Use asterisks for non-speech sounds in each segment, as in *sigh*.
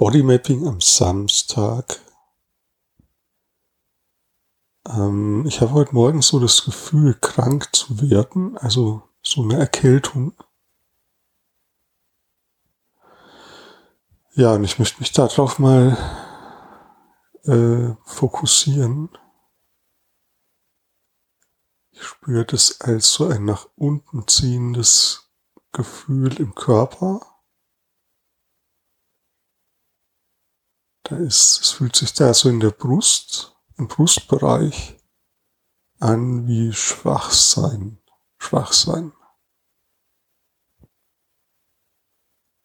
Bodymapping am Samstag. Ähm, ich habe heute Morgen so das Gefühl, krank zu werden, also so eine Erkältung. Ja, und ich möchte mich darauf mal äh, fokussieren. Ich spüre das als so ein nach unten ziehendes Gefühl im Körper. Da ist, es fühlt sich da so in der Brust, im Brustbereich an wie Schwachsein, Schwachsein.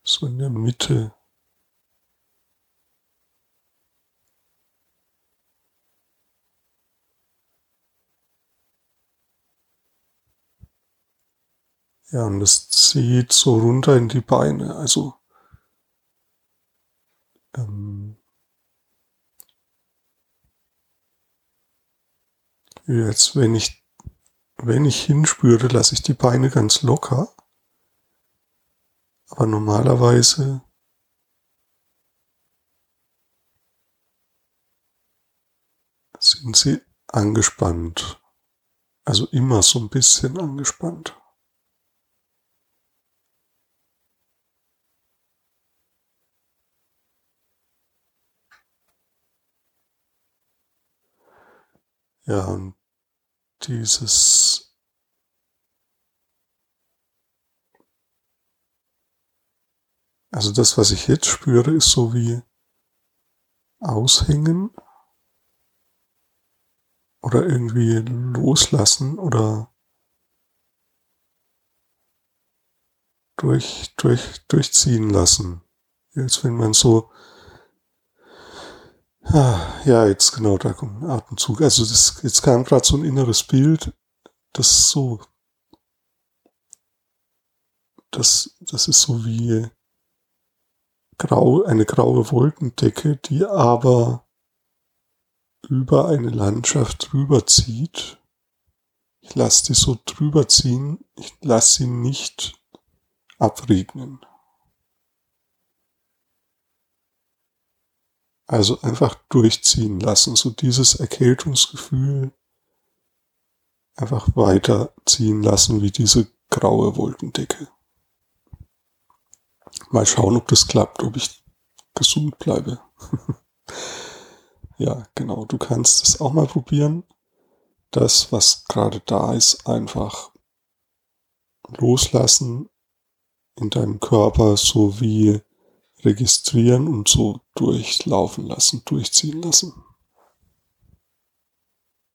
So in der Mitte. Ja, und es zieht so runter in die Beine, also ähm, Jetzt, wenn ich, wenn ich hinspüre, lasse ich die Beine ganz locker. Aber normalerweise sind sie angespannt. Also immer so ein bisschen angespannt. Ja, und dieses Also das, was ich jetzt spüre, ist so wie aushängen oder irgendwie loslassen oder durch, durch, durchziehen lassen. Als wenn man so Ah, ja, jetzt genau, da kommt ein Atemzug. Also das, jetzt kam gerade so ein inneres Bild, das so, das, das ist so wie grau, eine graue Wolkendecke, die aber über eine Landschaft drüber zieht. Ich lasse die so drüber ziehen, ich lasse sie nicht abregnen. Also einfach durchziehen lassen, so dieses Erkältungsgefühl einfach weiterziehen lassen wie diese graue Wolkendecke. Mal schauen, ob das klappt, ob ich gesund bleibe. *laughs* ja, genau, du kannst es auch mal probieren. Das, was gerade da ist, einfach loslassen in deinem Körper, so wie registrieren und so durchlaufen lassen, durchziehen lassen.